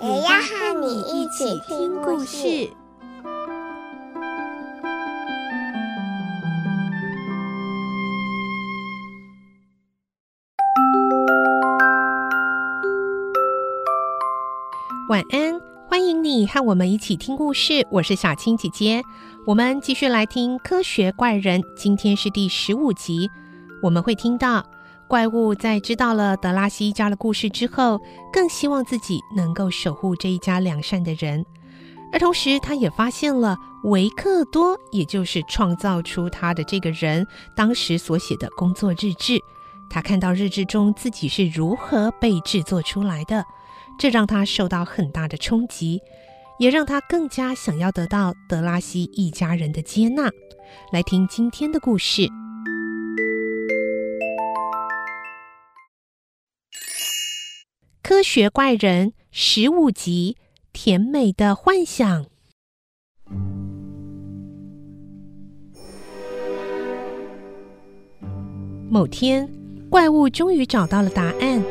也要和你一起听故事。晚安，欢迎你和我们一起听故事。我是小青姐姐，我们继续来听《科学怪人》，今天是第十五集。我们会听到怪物在知道了德拉西一家的故事之后，更希望自己能够守护这一家良善的人，而同时他也发现了维克多，也就是创造出他的这个人当时所写的工作日志。他看到日志中自己是如何被制作出来的。这让他受到很大的冲击，也让他更加想要得到德拉西一家人的接纳。来听今天的故事，《科学怪人》十五集：甜美的幻想。某天，怪物终于找到了答案。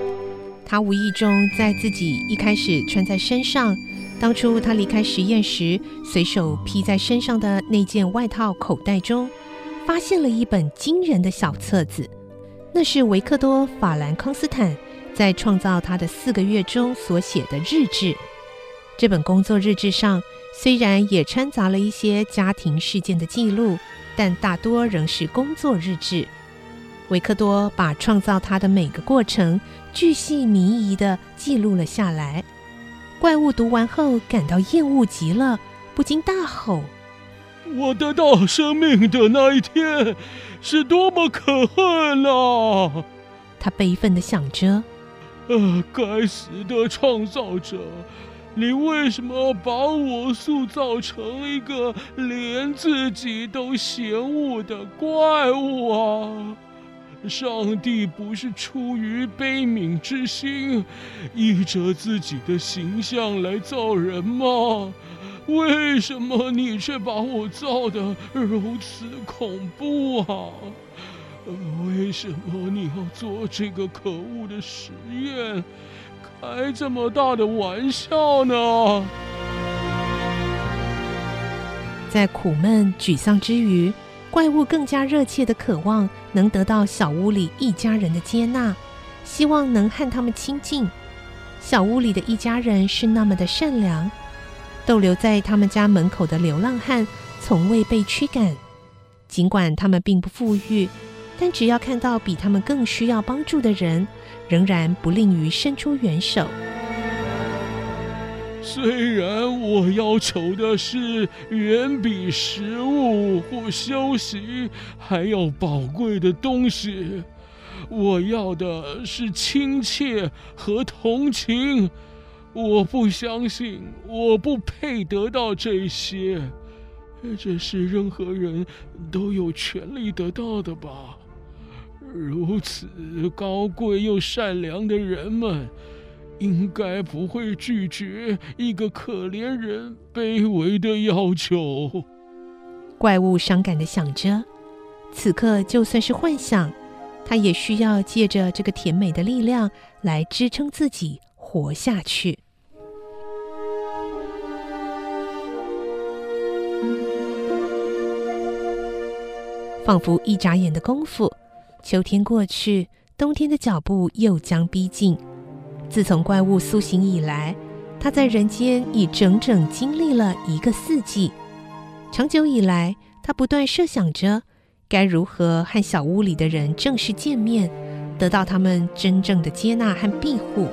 他无意中在自己一开始穿在身上，当初他离开实验时随手披在身上的那件外套口袋中，发现了一本惊人的小册子。那是维克多·法兰康斯坦在创造他的四个月中所写的日志。这本工作日志上虽然也掺杂了一些家庭事件的记录，但大多仍是工作日志。维克多把创造他的每个过程巨细靡遗地记录了下来。怪物读完后感到厌恶极了，不禁大吼：“我得到生命的那一天是多么可恨啊！”他悲愤地想着：“呃，该死的创造者，你为什么把我塑造成一个连自己都嫌恶的怪物啊？”上帝不是出于悲悯之心，依着自己的形象来造人吗？为什么你却把我造得如此恐怖啊？为什么你要做这个可恶的实验，开这么大的玩笑呢？在苦闷沮丧之余，怪物更加热切地渴望能得到小屋里一家人的接纳，希望能和他们亲近。小屋里的一家人是那么的善良，逗留在他们家门口的流浪汉从未被驱赶。尽管他们并不富裕，但只要看到比他们更需要帮助的人，仍然不吝于伸出援手。虽然我要求的是远比食物或休息还要宝贵的东西，我要的是亲切和同情。我不相信，我不配得到这些。这是任何人都有权利得到的吧？如此高贵又善良的人们。应该不会拒绝一个可怜人卑微的要求。怪物伤感地想着，此刻就算是幻想，他也需要借着这个甜美的力量来支撑自己活下去。仿佛一眨眼的功夫，秋天过去，冬天的脚步又将逼近。自从怪物苏醒以来，他在人间已整整经历了一个四季。长久以来，他不断设想着该如何和小屋里的人正式见面，得到他们真正的接纳和庇护。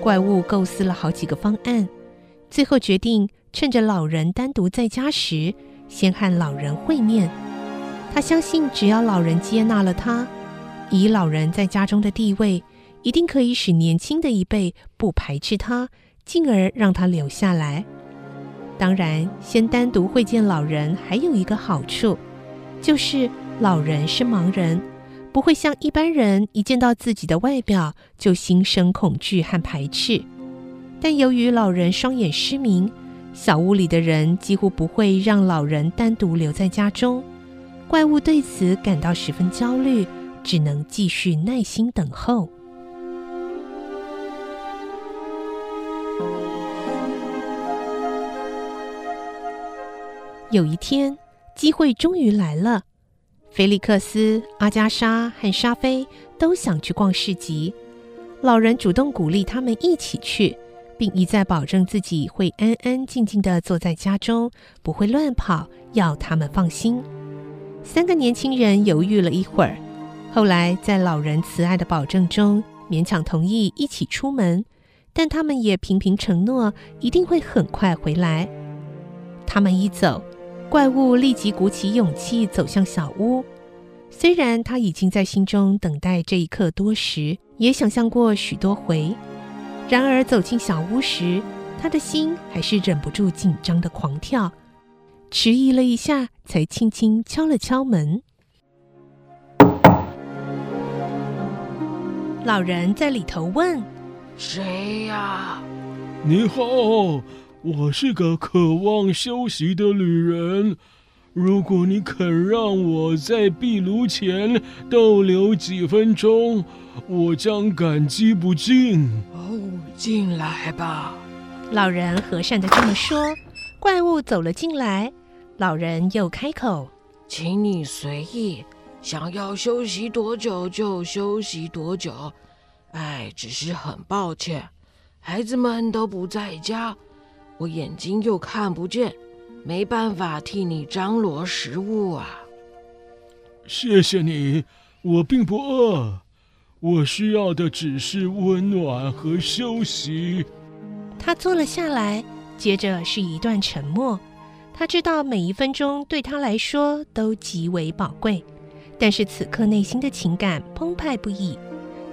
怪物构思了好几个方案，最后决定趁着老人单独在家时，先和老人会面。他相信，只要老人接纳了他，以老人在家中的地位，一定可以使年轻的一辈不排斥他，进而让他留下来。当然，先单独会见老人还有一个好处，就是老人是盲人，不会像一般人一见到自己的外表就心生恐惧和排斥。但由于老人双眼失明，小屋里的人几乎不会让老人单独留在家中。怪物对此感到十分焦虑，只能继续耐心等候。有一天，机会终于来了。菲利克斯、阿加莎和莎菲都想去逛市集，老人主动鼓励他们一起去，并一再保证自己会安安静静地坐在家中，不会乱跑，要他们放心。三个年轻人犹豫了一会儿，后来在老人慈爱的保证中，勉强同意一起出门，但他们也频频承诺一定会很快回来。他们一走，怪物立即鼓起勇气走向小屋。虽然他已经在心中等待这一刻多时，也想象过许多回，然而走进小屋时，他的心还是忍不住紧张的狂跳，迟疑了一下，才轻轻敲了敲门。老人在里头问：“谁呀？”“你好。”我是个渴望休息的旅人，如果你肯让我在壁炉前逗留几分钟，我将感激不尽。哦，进来吧。老人和善的这么说。怪物走了进来，老人又开口：“请你随意，想要休息多久就休息多久。哎，只是很抱歉，孩子们都不在家。”我眼睛又看不见，没办法替你张罗食物啊。谢谢你，我并不饿，我需要的只是温暖和休息。他坐了下来，接着是一段沉默。他知道每一分钟对他来说都极为宝贵，但是此刻内心的情感澎湃不已，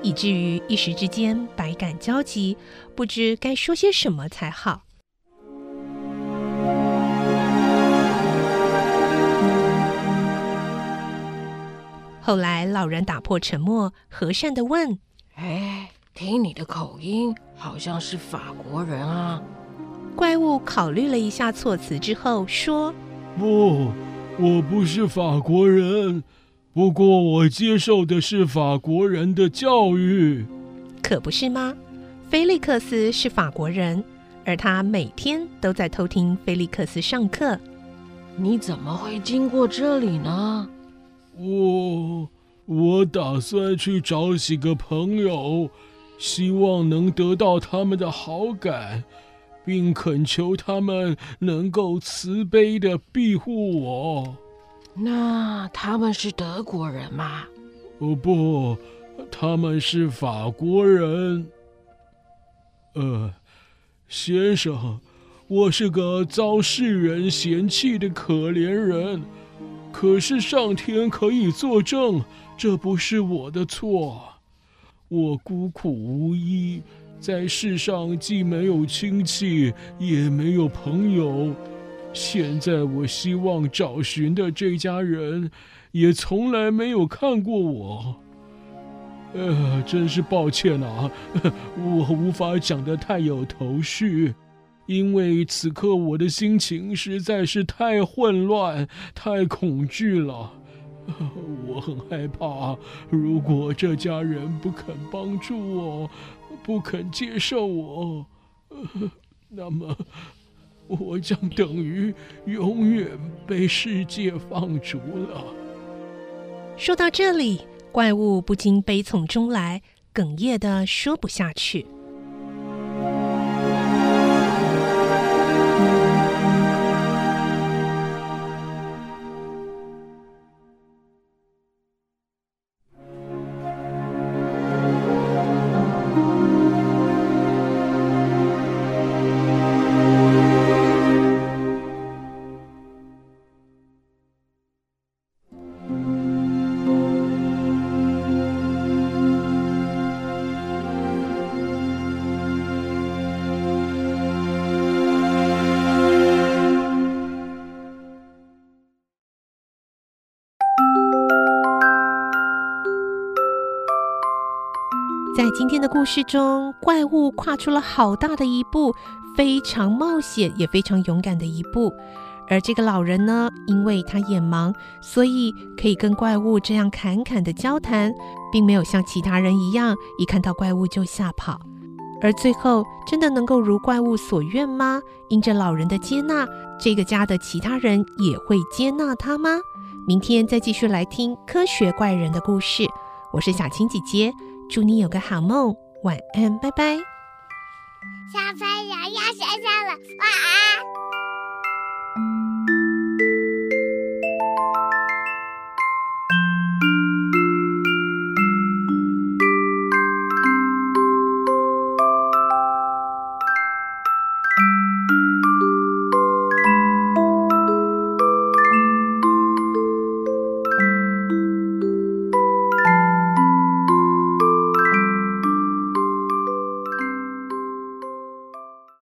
以至于一时之间百感交集，不知该说些什么才好。后来，老人打破沉默，和善地问：“哎，听你的口音，好像是法国人啊？”怪物考虑了一下措辞之后说：“不，我不是法国人，不过我接受的是法国人的教育。”可不是吗？菲利克斯是法国人，而他每天都在偷听菲利克斯上课。你怎么会经过这里呢？我我打算去找几个朋友，希望能得到他们的好感，并恳求他们能够慈悲地庇护我。那他们是德国人吗？哦不，他们是法国人。呃，先生，我是个遭世人嫌弃的可怜人。可是上天可以作证，这不是我的错。我孤苦无依，在世上既没有亲戚，也没有朋友。现在我希望找寻的这家人，也从来没有看过我。呃，真是抱歉啊，我无法讲得太有头绪。因为此刻我的心情实在是太混乱、太恐惧了，我很害怕。如果这家人不肯帮助我，不肯接受我，那么我将等于永远被世界放逐了。说到这里，怪物不禁悲从中来，哽咽的说不下去。今天的故事中，怪物跨出了好大的一步，非常冒险也非常勇敢的一步。而这个老人呢，因为他眼盲，所以可以跟怪物这样侃侃的交谈，并没有像其他人一样，一看到怪物就吓跑。而最后，真的能够如怪物所愿吗？因着老人的接纳，这个家的其他人也会接纳他吗？明天再继续来听科学怪人的故事。我是小青姐姐，祝你有个好梦，晚安，拜拜。小朋友要睡觉了，晚安。